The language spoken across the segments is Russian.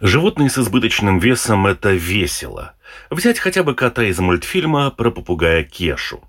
Животные с избыточным весом – это весело. Взять хотя бы кота из мультфильма про попугая Кешу.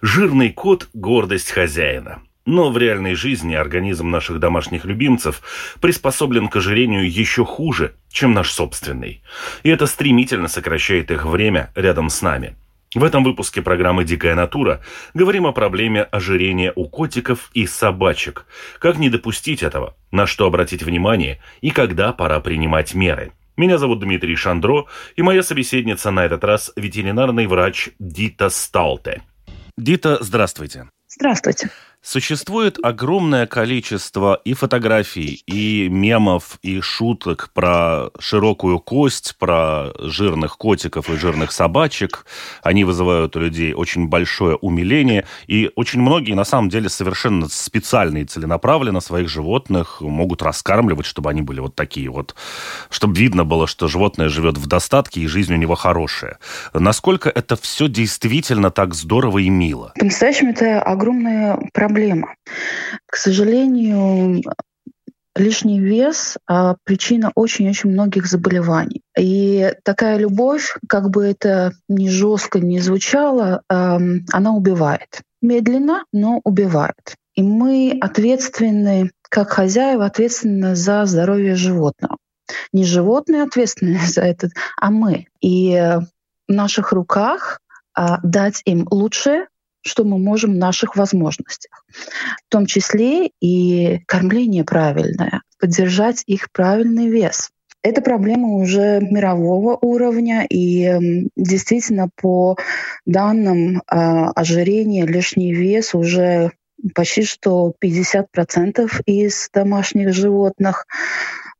Жирный кот – гордость хозяина. Но в реальной жизни организм наших домашних любимцев приспособлен к ожирению еще хуже, чем наш собственный. И это стремительно сокращает их время рядом с нами. В этом выпуске программы «Дикая натура» говорим о проблеме ожирения у котиков и собачек. Как не допустить этого, на что обратить внимание и когда пора принимать меры. Меня зовут Дмитрий Шандро, и моя собеседница на этот раз ветеринарный врач Дита Сталте. Дита, здравствуйте. Здравствуйте. Существует огромное количество и фотографий, и мемов, и шуток про широкую кость, про жирных котиков и жирных собачек. Они вызывают у людей очень большое умиление. И очень многие, на самом деле, совершенно специально и целенаправленно своих животных могут раскармливать, чтобы они были вот такие вот. Чтобы видно было, что животное живет в достатке и жизнь у него хорошая. Насколько это все действительно так здорово и мило? По-настоящему это огромная проблема проблема. К сожалению, лишний вес а, причина очень-очень многих заболеваний. И такая любовь, как бы это ни жестко не звучало, а, она убивает. Медленно, но убивает. И мы ответственны, как хозяева, ответственны за здоровье животного. Не животные ответственны за это, а мы. И в наших руках а, дать им лучшее, что мы можем в наших возможностях. В том числе и кормление правильное, поддержать их правильный вес. Это проблема уже мирового уровня, и действительно по данным э, ожирения лишний вес уже почти что 50% из домашних животных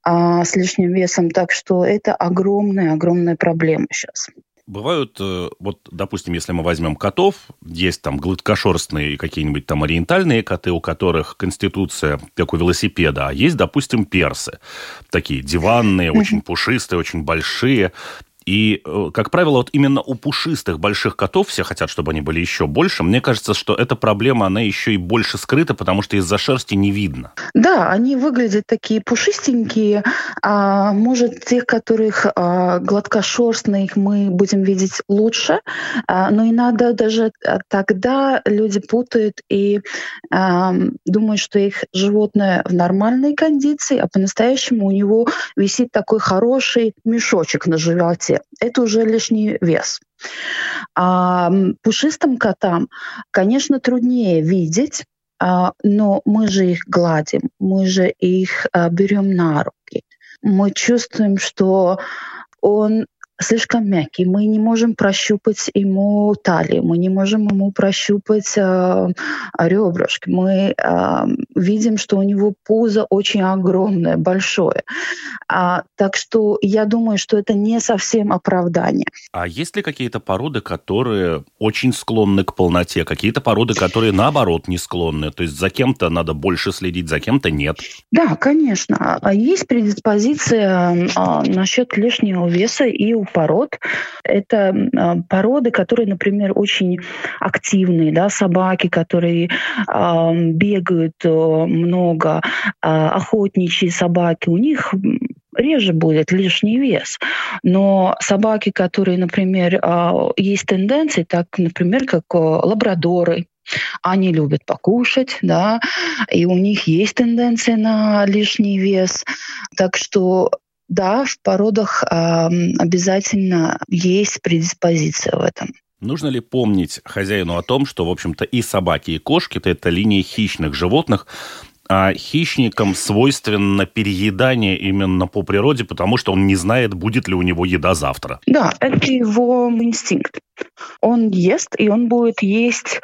а, с лишним весом. Так что это огромная-огромная проблема сейчас. Бывают, э, вот, допустим, если мы возьмем котов, есть там гладкошерстные какие-нибудь там ориентальные коты, у которых конституция как у велосипеда, а есть, допустим, персы. Такие диванные, очень пушистые, очень большие. И, э, как правило, вот именно у пушистых больших котов все хотят, чтобы они были еще больше. Мне кажется, что эта проблема, она еще и больше скрыта, потому что из-за шерсти не видно. Да, они выглядят такие пушистенькие. А, может, тех, которых а, гладкошерстных мы будем видеть лучше. А, но и надо даже а, тогда люди путают и а, думают, что их животное в нормальной кондиции, а по-настоящему у него висит такой хороший мешочек на животе это уже лишний вес. А пушистым котам, конечно, труднее видеть, а, но мы же их гладим, мы же их а, берем на руки. Мы чувствуем, что он слишком мягкий. Мы не можем прощупать ему талию, мы не можем ему прощупать э, ребрышки. Мы э, видим, что у него пузо очень огромное, большое. А, так что я думаю, что это не совсем оправдание. А есть ли какие-то породы, которые очень склонны к полноте, какие-то породы, которые наоборот не склонны? То есть за кем-то надо больше следить, за кем-то нет? Да, конечно. А есть предиспозиция э, насчет лишнего веса и у пород. Это а, породы, которые, например, очень активные, да, собаки, которые э, бегают э, много, э, охотничьи собаки, у них реже будет лишний вес. Но собаки, которые, например, есть тенденции, так, например, как лабрадоры, они любят покушать, да, и у них есть тенденция на лишний вес. Так что да, в породах э, обязательно есть предиспозиция в этом. Нужно ли помнить хозяину о том, что, в общем-то, и собаки, и кошки – это линия хищных животных, а хищникам свойственно переедание именно по природе, потому что он не знает, будет ли у него еда завтра. Да, это его инстинкт. Он ест, и он будет есть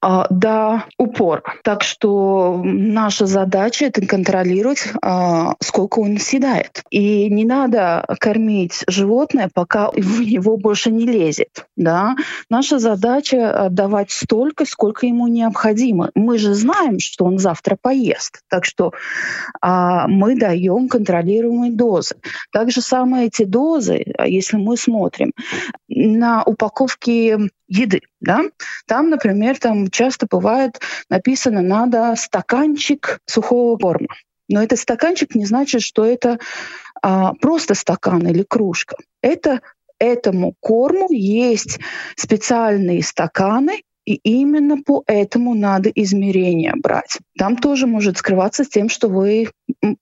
а, до упора. Так что наша задача это контролировать, а, сколько он съедает. И не надо кормить животное, пока в него больше не лезет. Да? Наша задача давать столько, сколько ему необходимо. Мы же знаем, что он завтра поест. Так что а, мы даем контролируемые дозы. Также самые эти дозы, если мы смотрим на упаковке еды. Да? Там, например, там часто бывает написано «надо стаканчик сухого корма». Но этот стаканчик не значит, что это а, просто стакан или кружка. Это этому корму есть специальные стаканы, и именно по этому надо измерения брать. Там тоже может скрываться с тем, что вы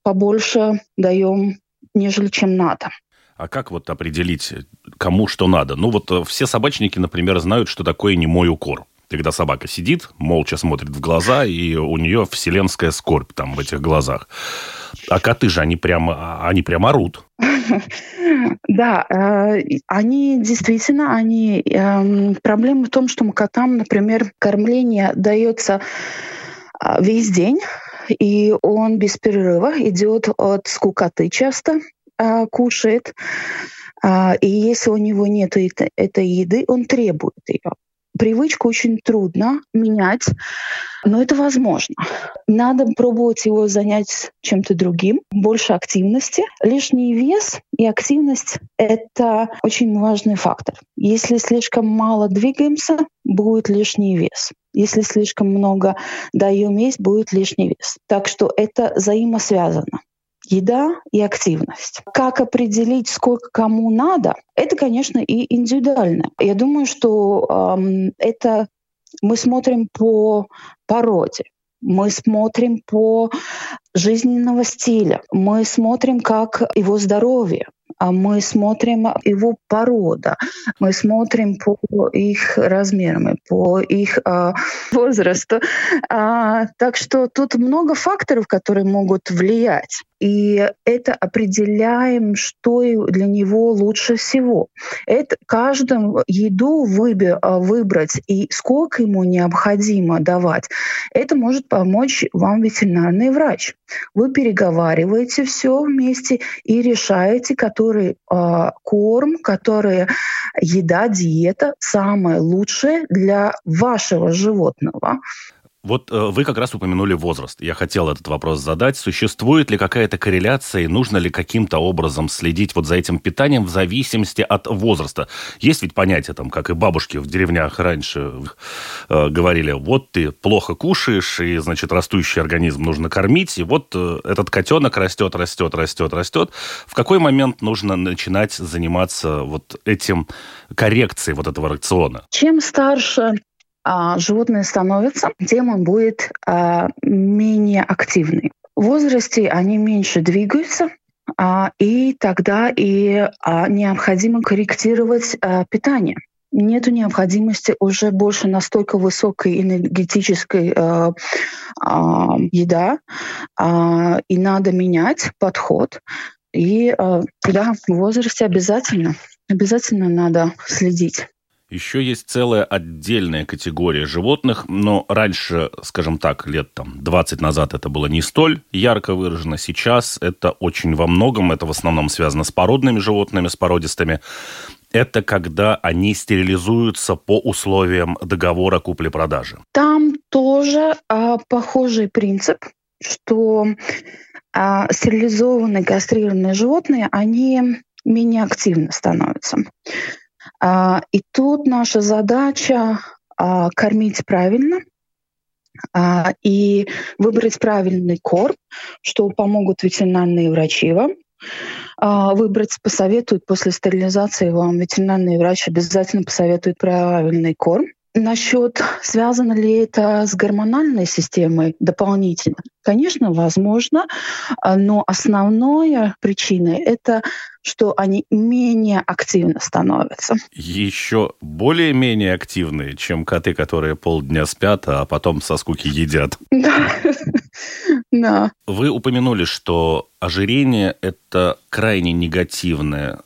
побольше даем, нежели чем надо. А как вот определить, кому что надо? Ну вот э, все собачники, например, знают, что такое немой укор. Когда собака сидит, молча смотрит в глаза, и у нее вселенская скорбь там в этих глазах. А коты же, они прямо, они прямо орут. Да, э, они действительно, они... Эм, проблема в том, что котам, например, кормление дается а, весь день, и он без перерыва идет от скукоты часто, а, кушает, а, и если у него нет этой еды, он требует ее. Привычку очень трудно менять, но это возможно. Надо пробовать его занять чем-то другим, больше активности. Лишний вес и активность — это очень важный фактор. Если слишком мало двигаемся, будет лишний вес. Если слишком много даем есть, будет лишний вес. Так что это взаимосвязано еда и активность. Как определить, сколько кому надо, это, конечно, и индивидуально. Я думаю, что эм, это мы смотрим по породе. Мы смотрим по жизненного стиля, мы смотрим, как его здоровье, а мы смотрим его порода, мы смотрим по их размерам, по их э, возрасту. А, так что тут много факторов, которые могут влиять и это определяем, что для него лучше всего. Это каждому еду выбер, а, выбрать и сколько ему необходимо давать, это может помочь вам ветеринарный врач. Вы переговариваете все вместе и решаете, который э, корм, которая еда, диета самая лучшая для вашего животного. Вот э, вы как раз упомянули возраст. Я хотел этот вопрос задать. Существует ли какая-то корреляция и нужно ли каким-то образом следить вот за этим питанием в зависимости от возраста? Есть ведь понятие, там, как и бабушки в деревнях раньше э, говорили, вот ты плохо кушаешь, и, значит, растущий организм нужно кормить, и вот э, этот котенок растет, растет, растет, растет. В какой момент нужно начинать заниматься вот этим коррекцией вот этого рациона? Чем старше а, животное становится, тем он будет а, менее активный. В возрасте они меньше двигаются, а, и тогда и необходимо корректировать питание нет необходимости уже больше настолько высокой энергетической э, э, еда, э, и надо менять подход. И э, да, в возрасте обязательно, обязательно надо следить. Еще есть целая отдельная категория животных, но раньше, скажем так, лет там 20 назад это было не столь ярко выражено. Сейчас это очень во многом, это в основном связано с породными животными, с породистыми. Это когда они стерилизуются по условиям договора купли-продажи. Там тоже а, похожий принцип, что а, стерилизованные кастрированные животные, они менее активно становятся. А, и тут наша задача а, кормить правильно а, и выбрать правильный корм, что помогут ветеринарные врачи вам. Выбрать посоветуют после стерилизации вам ветеринарный врач обязательно посоветует правильный корм. Насчет, связано ли это с гормональной системой дополнительно? Конечно, возможно, а, но основная причина — это что они менее активно становятся. Еще более-менее активные, чем коты, которые полдня спят, а потом со скуки едят. Да. да. Вы упомянули, что ожирение – это крайне негативное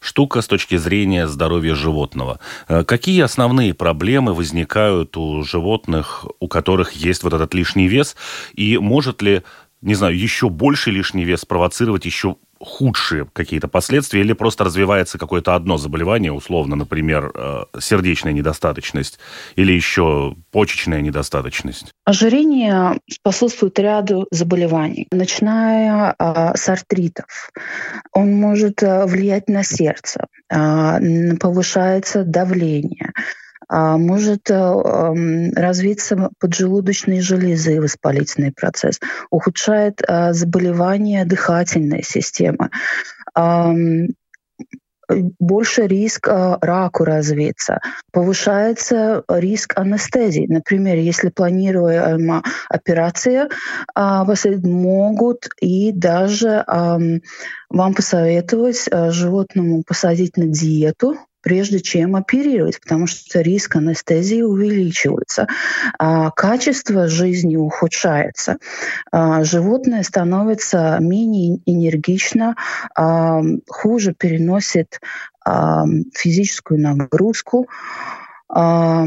штука с точки зрения здоровья животного. Э, какие основные проблемы возникают у животных, у которых есть вот этот лишний вес? И может ли, не знаю, еще больше лишний вес провоцировать еще худшие какие-то последствия или просто развивается какое-то одно заболевание, условно, например, э, сердечная недостаточность или еще почечная недостаточность? Ожирение способствует ряду заболеваний, начиная э, с артритов. Он может э, влиять на сердце, повышается давление, может э, развиться поджелудочные железы, воспалительный процесс, ухудшает а, заболевания дыхательной системы, больше риск э, раку развиться, повышается риск анестезии. Например, если планируемая операция, э, могут и даже э, вам посоветовать э, животному посадить на диету, прежде чем оперировать, потому что риск анестезии увеличивается, а качество жизни ухудшается, а животное становится менее энергично, а, хуже переносит а, физическую нагрузку, а,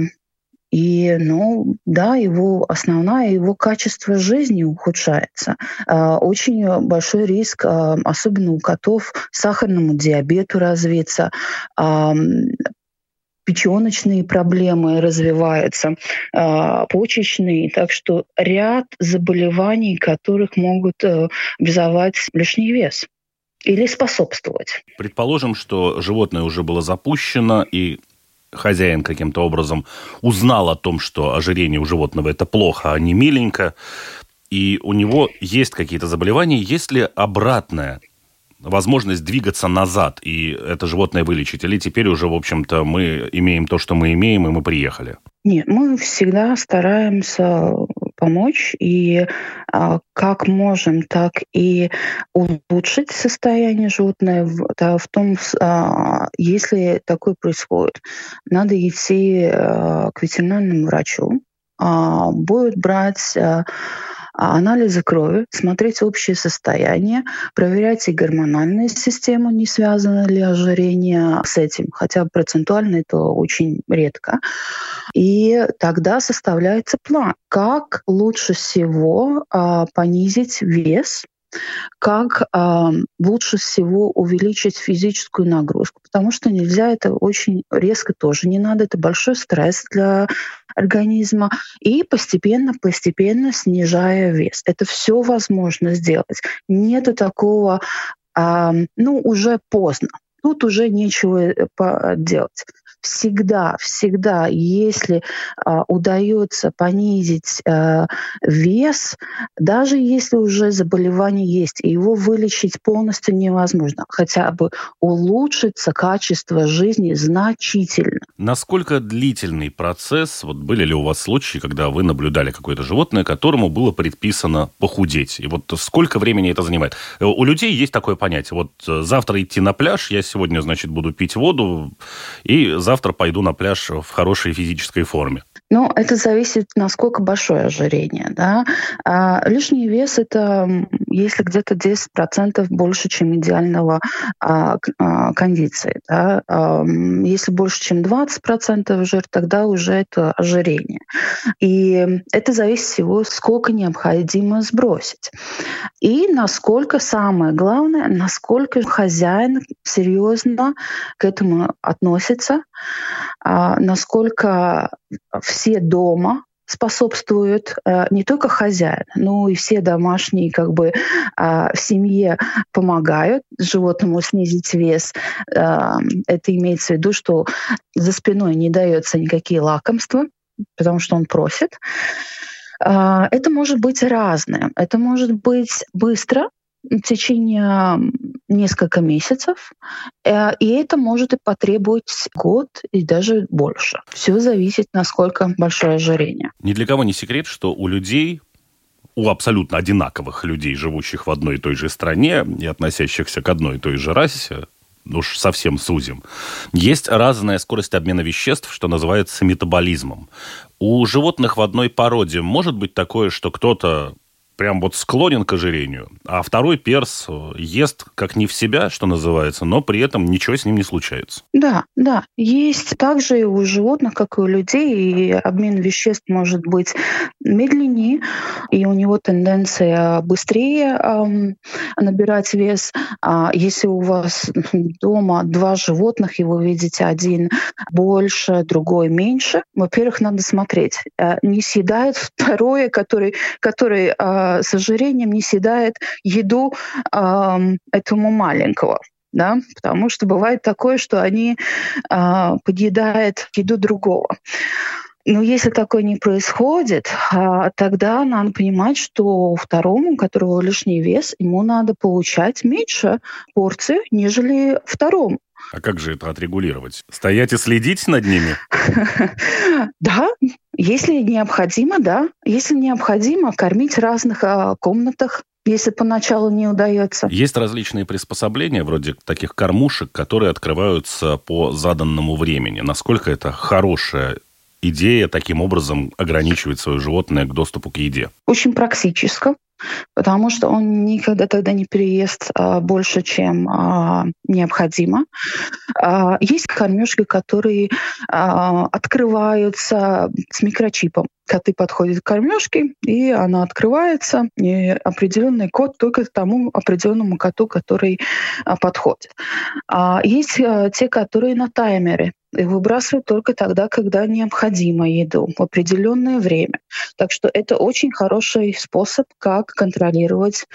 и, ну, да, его основная его качество жизни ухудшается. А, очень большой риск, а, особенно у котов, сахарному диабету развиться, а, печеночные проблемы развиваются, почечные. Так что ряд заболеваний, которых могут э, образовать лишний вес или способствовать. Предположим, что животное уже было запущено, и хозяин каким-то образом узнал о том, что ожирение у животного это плохо, а не миленько, и у него есть какие-то заболевания, есть ли обратная возможность двигаться назад и это животное вылечить? Или теперь уже, в общем-то, мы имеем то, что мы имеем, и мы приехали? Нет, мы всегда стараемся помочь и а, как можем, так и улучшить состояние животного. Да, в том, а, если такое происходит, надо идти а, к ветеринарному врачу, а, будет брать а анализы крови, смотреть общее состояние, проверять и гормональную систему, не связано ли ожирение с этим, хотя процентуально это очень редко. И тогда составляется план, как лучше всего а, понизить вес как э, лучше всего увеличить физическую нагрузку, потому что нельзя это очень резко тоже не надо, это большой стресс для организма, и постепенно-постепенно снижая вес. Это все возможно сделать. Нету такого, э, ну, уже поздно. Тут уже нечего э, делать всегда, всегда, если а, удается понизить а, вес, даже если уже заболевание есть, и его вылечить полностью невозможно, хотя бы улучшится качество жизни значительно. Насколько длительный процесс? Вот были ли у вас случаи, когда вы наблюдали какое-то животное, которому было предписано похудеть? И вот сколько времени это занимает? Э, у людей есть такое понятие. Вот э, завтра идти на пляж, я сегодня, значит, буду пить воду, и завтра завтра пойду на пляж в хорошей физической форме? Ну, это зависит, насколько большое ожирение. Да? А лишний вес – это если где-то 10% больше, чем идеального а, а, кондиции. Да? А, если больше, чем 20% жир, тогда уже это ожирение. И это зависит всего, сколько необходимо сбросить. И насколько, самое главное, насколько хозяин серьезно к этому относится, а, насколько все дома способствуют э, не только хозяин, но и все домашние как бы э, в семье помогают животному снизить вес. Э, это имеется в виду, что за спиной не дается никакие лакомства, потому что он просит. Э, это может быть разное. Это может быть быстро, в течение несколько месяцев, э, и это может и потребовать год и даже больше. Все зависит, насколько большое ожирение. Ни для кого не секрет, что у людей у абсолютно одинаковых людей, живущих в одной и той же стране и относящихся к одной и той же расе, ну уж совсем сузим, есть разная скорость обмена веществ, что называется метаболизмом. У животных в одной породе может быть такое, что кто-то прям вот склонен к ожирению, а второй перс э, ест как не в себя, что называется, но при этом ничего с ним не случается. Да, да. Есть также и у животных, как и у людей, и обмен веществ может быть медленнее, и у него тенденция быстрее эм, набирать вес. А если у вас дома два животных, и вы видите один больше, другой меньше, во-первых, надо смотреть, э, не съедает второе, который, который э, с ожирением не съедает еду э, этому маленького да, потому что бывает такое, что они э, подъедают еду другого. Но если такое не происходит, а, тогда надо понимать, что второму, у которого лишний вес, ему надо получать меньше порции, нежели второму. А как же это отрегулировать? Стоять и следить над ними? Да, если необходимо, да. Если необходимо, кормить в разных а, комнатах, если поначалу не удается. Есть различные приспособления, вроде таких кормушек, которые открываются по заданному времени. Насколько это хорошая идея таким образом ограничивать свое животное к доступу к еде? Очень практически потому что он никогда тогда не переест а, больше, чем а, необходимо. А, есть кормежки, которые а, открываются с микрочипом. Коты подходят к кормежке, и она открывается, и определенный код только тому определенному коту, который а, подходит. А, есть а, те, которые на таймере и выбрасывают только тогда, когда необходимо еду в определенное время. Так что это очень хороший способ, как контролировать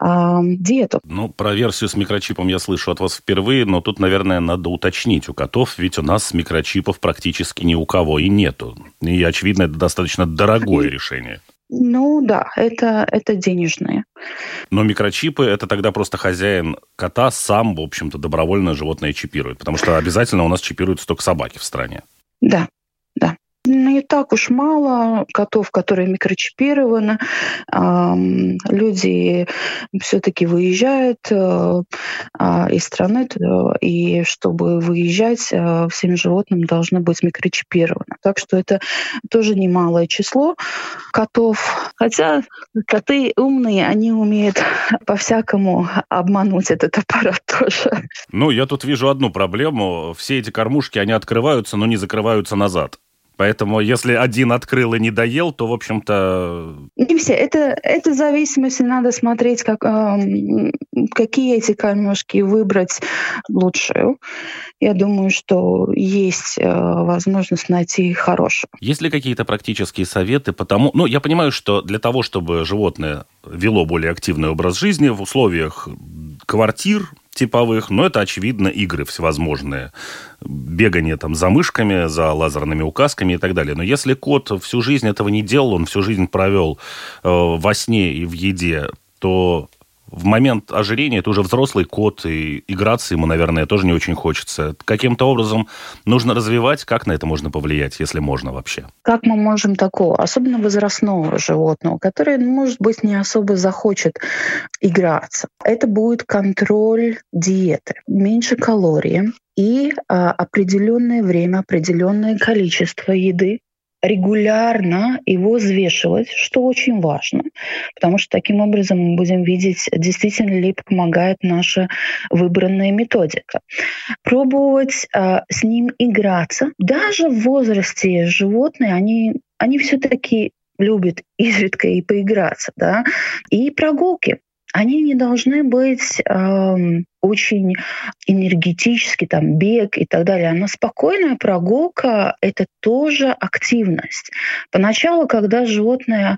э, диету. Ну, про версию с микрочипом я слышу от вас впервые, но тут, наверное, надо уточнить у котов, ведь у нас микрочипов практически ни у кого и нету. И, очевидно, это достаточно дорогое решение. Ну да, это, это денежные. Но микрочипы это тогда просто хозяин кота сам, в общем-то, добровольно животное чипирует. Потому что обязательно у нас чипируются только собаки в стране. Да, да не так уж мало котов, которые микрочипированы. Люди все-таки выезжают э, а, из страны, и чтобы выезжать, э, всем животным должны быть микрочипированы. Так что это тоже немалое число котов. Хотя коты умные, они умеют по-всякому обмануть этот аппарат тоже. Ну, я тут вижу одну проблему. Все эти кормушки, они открываются, но не закрываются назад. Поэтому, если один открыл и не доел, то, в общем-то... Не все. Это, это в зависимости, надо смотреть, как, э, какие эти кормежки выбрать лучшую. Я думаю, что есть э, возможность найти хорошую. Есть ли какие-то практические советы по тому... Ну, я понимаю, что для того, чтобы животное вело более активный образ жизни в условиях квартир, типовых, но это, очевидно, игры всевозможные. Бегание там за мышками, за лазерными указками и так далее. Но если кот всю жизнь этого не делал, он всю жизнь провел э, во сне и в еде, то в момент ожирения это уже взрослый кот, и играться ему, наверное, тоже не очень хочется. Каким-то образом нужно развивать, как на это можно повлиять, если можно вообще? Как мы можем такого, особенно возрастного животного, которое, может быть, не особо захочет играться. Это будет контроль диеты, меньше калорий, и а, определенное время, определенное количество еды, регулярно его взвешивать, что очень важно, потому что таким образом мы будем видеть, действительно ли помогает наша выбранная методика. Пробовать э, с ним играться. Даже в возрасте животные, они, они все-таки любят изредка и поиграться, да, и прогулки они не должны быть э, очень энергетически, там, бег и так далее. Она спокойная прогулка — это тоже активность. Поначалу, когда животное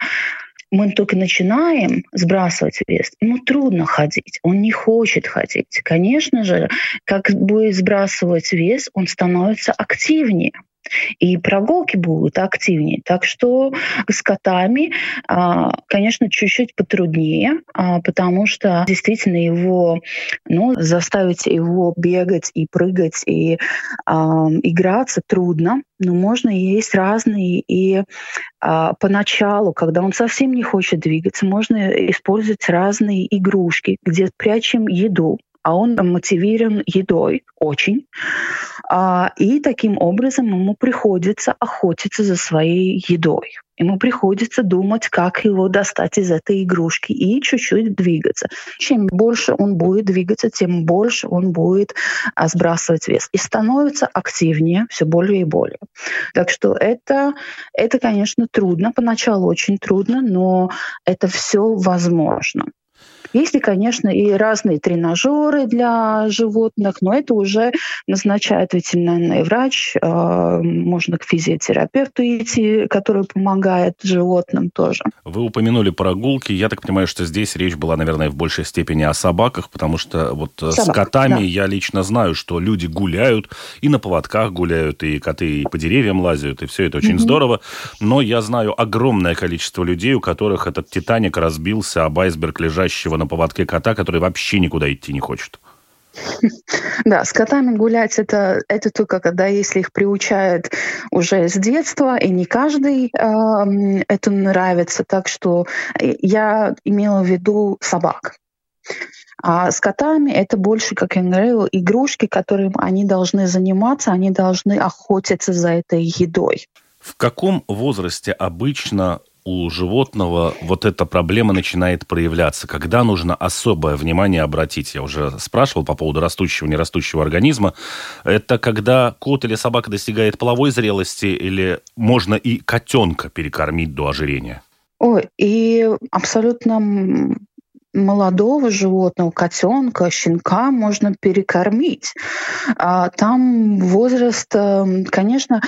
мы только начинаем сбрасывать вес, ему трудно ходить, он не хочет ходить. Конечно же, как будет сбрасывать вес, он становится активнее и прогулки будут активнее. Так что с котами, а, конечно, чуть-чуть потруднее, а, потому что действительно его, ну, заставить его бегать и прыгать и а, играться трудно, но можно есть разные и а, поначалу, когда он совсем не хочет двигаться, можно использовать разные игрушки, где прячем еду, а он мотивирован едой очень. А, и таким образом ему приходится охотиться за своей едой. Ему приходится думать, как его достать из этой игрушки и чуть-чуть двигаться. Чем больше он будет двигаться, тем больше он будет а, сбрасывать вес. И становится активнее все более и более. Так что это, это, конечно, трудно. Поначалу очень трудно, но это все возможно. Есть, и, конечно, и разные тренажеры для животных, но это уже назначает ветеринарный врач. А, можно к физиотерапевту идти, который помогает животным тоже. Вы упомянули прогулки. Я так понимаю, что здесь речь была, наверное, в большей степени о собаках, потому что вот Собак, с котами да. я лично знаю, что люди гуляют, и на поводках гуляют, и коты и по деревьям лазят, и все это очень mm-hmm. здорово. Но я знаю огромное количество людей, у которых этот «Титаник» разбился об айсберг, лежащего на поводке кота, который вообще никуда идти не хочет. Да, с котами гулять это, это только когда, если их приучают уже с детства, и не каждый э, это нравится. Так что я имела в виду собак. А с котами это больше, как я говорила, игрушки, которым они должны заниматься, они должны охотиться за этой едой. В каком возрасте обычно у животного вот эта проблема начинает проявляться? Когда нужно особое внимание обратить? Я уже спрашивал по поводу растущего, нерастущего организма. Это когда кот или собака достигает половой зрелости или можно и котенка перекормить до ожирения? Ой, и абсолютно молодого животного, котенка, щенка можно перекормить. А там возраст, эм, конечно,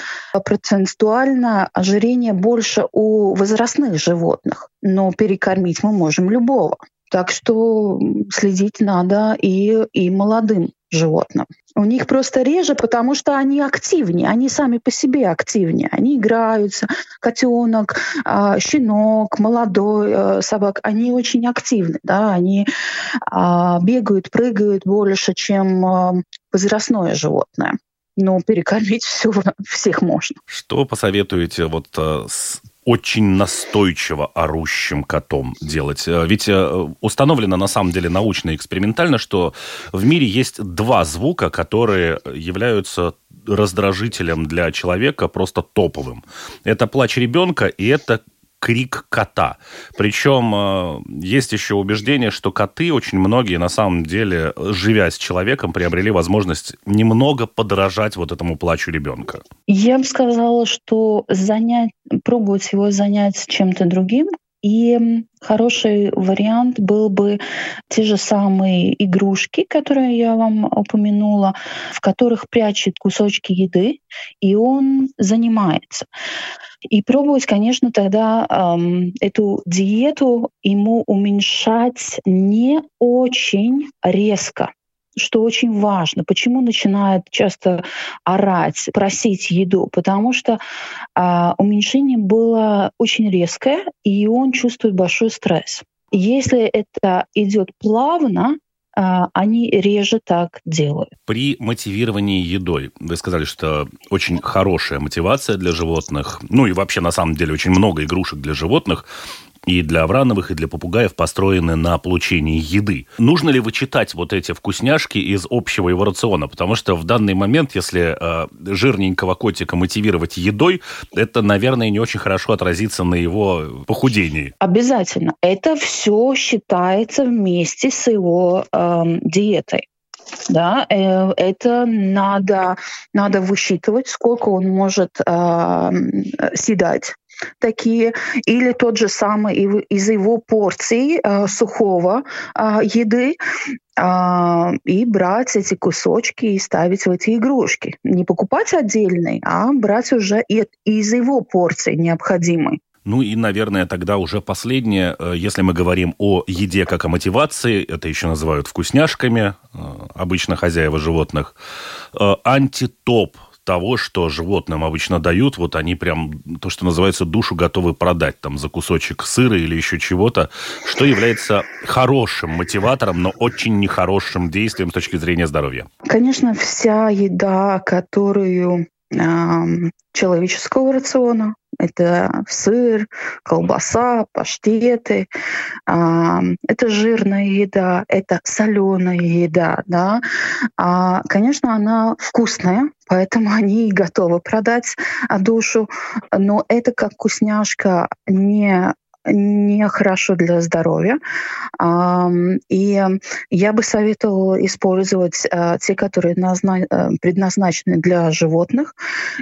процентуально ожирение больше у возрастных животных, но перекормить мы можем любого. Так что следить надо и, и молодым животным. У них просто реже, потому что они активнее, они сами по себе активнее. Они играются, котенок, а, щенок, молодой э, собак, они очень активны, да, они а, бегают, прыгают больше, чем а, возрастное животное. Но перекормить все, всех можно. Что посоветуете вот э, с очень настойчиво орущим котом делать. Э, ведь э, установлено на самом деле научно и экспериментально, что в мире есть два звука, которые являются раздражителем для человека просто топовым. Это плач ребенка и это крик кота. Причем э, есть еще убеждение, что коты очень многие на самом деле, живя с человеком, приобрели возможность немного подражать вот этому плачу ребенка. Я бы сказала, что занять, пробовать его занять чем-то другим, и хороший вариант был бы те же самые игрушки, которые я вам упомянула, в которых прячет кусочки еды, и он занимается. И пробовать, конечно, тогда эм, эту диету ему уменьшать не очень резко что очень важно. Почему начинает часто орать, просить еду? Потому что а, уменьшение было очень резкое, и он чувствует большой стресс. Если это идет плавно, они реже так делают. При мотивировании едой, вы сказали, что очень хорошая мотивация для животных, ну и вообще на самом деле очень много игрушек для животных, и для Аврановых, и для попугаев построены на получении еды. Нужно ли вычитать вот эти вкусняшки из общего его рациона? Потому что в данный момент, если э, жирненького котика мотивировать едой, это, наверное, не очень хорошо отразится на его похудении. Обязательно. Это все считается вместе с его э, диетой да, э, это надо, надо высчитывать, сколько он может э, съедать такие, или тот же самый из его порций э, сухого э, еды, э, и брать эти кусочки и ставить в эти игрушки. Не покупать отдельный, а брать уже и, из его порции необходимой. Ну и, наверное, тогда уже последнее, э, если мы говорим о еде как о мотивации, это еще называют вкусняшками, э, обычно хозяева животных, антитоп того, что животным обычно дают, вот они прям, то, что называется, душу готовы продать там за кусочек сыра или еще чего-то, что является хорошим мотиватором, но очень нехорошим действием с точки зрения здоровья. Конечно, вся еда, которую человеческого рациона, Это сыр, колбаса, паштеты. Это жирная еда, это соленая еда. Да? Конечно, она вкусная, поэтому они и готовы продать душу. Но это как вкусняшка не не хорошо для здоровья. И я бы советовала использовать а, те, которые э, предназначены для животных.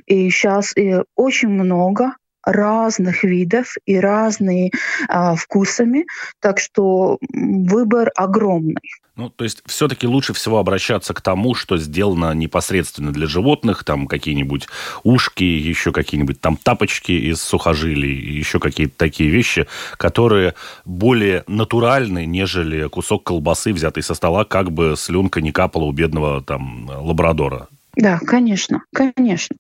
И сейчас очень много разных видов и разные а, вкусами, так что выбор огромный. Ну, то есть все-таки лучше всего обращаться к тому, что сделано непосредственно для животных, там какие-нибудь ушки, еще какие-нибудь там тапочки из сухожилий, еще какие-то такие вещи, которые более натуральны, нежели кусок колбасы, взятый со стола, как бы слюнка не капала у бедного там лабрадора. Да, конечно, конечно.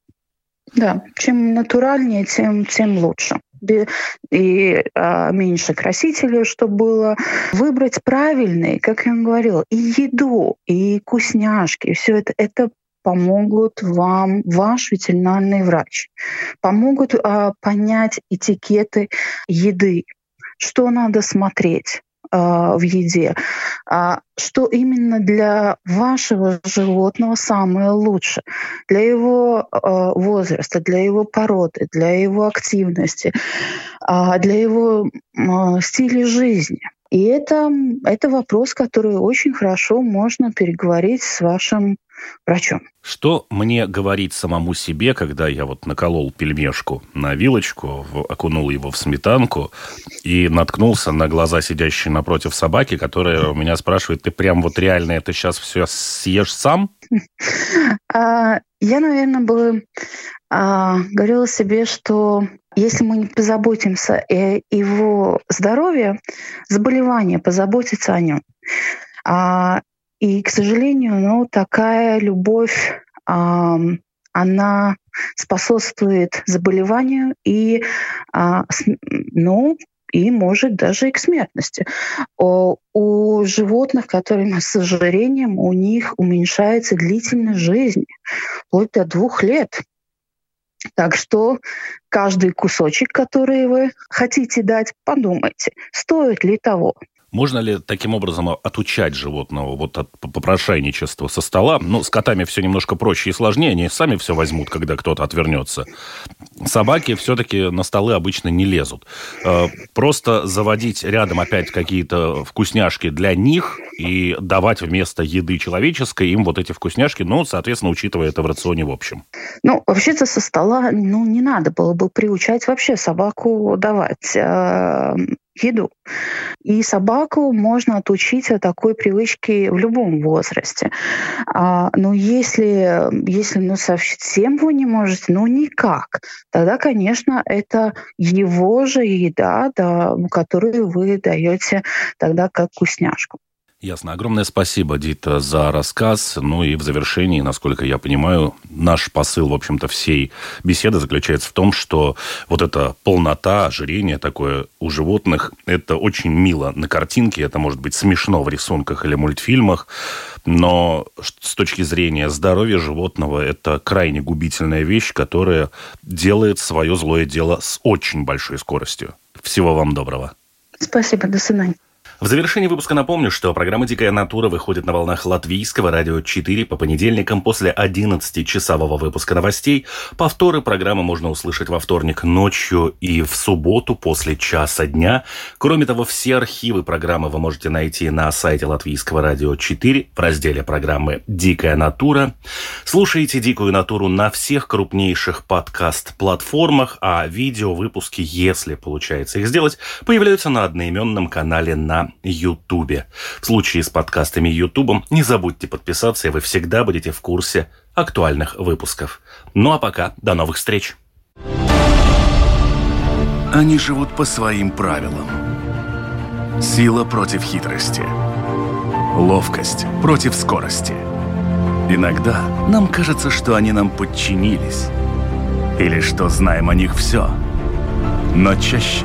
Да, чем натуральнее, тем, тем лучше. И а, меньше красителей, чтобы было. Выбрать правильные, как я вам говорила, и еду, и вкусняшки, все это, это помогут вам ваш ветеринарный врач, помогут а, понять этикеты еды, что надо смотреть, в еде, а что именно для вашего животного самое лучшее, для его а, возраста, для его породы, для его активности, для его стиля жизни. И это, это вопрос, который очень хорошо можно переговорить с вашим врачом. Что мне говорить самому себе, когда я вот наколол пельмешку на вилочку, окунул его в сметанку и наткнулся на глаза сидящей напротив собаки, которая у меня спрашивает, ты прям вот реально это сейчас все съешь сам? А, я, наверное, бы а, говорила себе, что если мы не позаботимся о его здоровье, заболевание, позаботиться о нем. А, и, к сожалению, ну, такая любовь, а, она способствует заболеванию и, а, ну, и может даже и к смертности. О, у животных, которые с ожирением, у них уменьшается длительность жизни, вплоть до двух лет. Так что каждый кусочек, который вы хотите дать, подумайте, стоит ли того. Можно ли таким образом отучать животного вот от попрошайничества со стола? Ну, с котами все немножко проще и сложнее, они сами все возьмут, когда кто-то отвернется. Собаки все-таки на столы обычно не лезут. Э, просто заводить рядом опять какие-то вкусняшки для них и давать вместо еды человеческой им вот эти вкусняшки, ну, соответственно, учитывая это в рационе в общем. Ну, вообще-то со стола, ну, не надо было бы приучать вообще собаку давать еду. И собаку можно отучить от такой привычки в любом возрасте. А, но если, если ну, совсем вы не можете, ну никак, тогда, конечно, это его же еда, да, которую вы даете тогда как вкусняшку. Ясно. Огромное спасибо, Дита, за рассказ. Ну и в завершении, насколько я понимаю, наш посыл, в общем-то, всей беседы заключается в том, что вот эта полнота, ожирение такое у животных, это очень мило на картинке, это может быть смешно в рисунках или мультфильмах, но с точки зрения здоровья животного это крайне губительная вещь, которая делает свое злое дело с очень большой скоростью. Всего вам доброго. Спасибо, до свидания. В завершении выпуска напомню, что программа «Дикая натура» выходит на волнах латвийского радио 4 по понедельникам после 11-часового выпуска новостей. Повторы программы можно услышать во вторник ночью и в субботу после часа дня. Кроме того, все архивы программы вы можете найти на сайте латвийского радио 4 в разделе программы «Дикая натура». Слушайте «Дикую натуру» на всех крупнейших подкаст-платформах, а видео-выпуски, если получается их сделать, появляются на одноименном канале на Ютубе. В случае с подкастами Ютубом не забудьте подписаться, и вы всегда будете в курсе актуальных выпусков. Ну а пока, до новых встреч! Они живут по своим правилам. Сила против хитрости. Ловкость против скорости. Иногда нам кажется, что они нам подчинились. Или что знаем о них все. Но чаще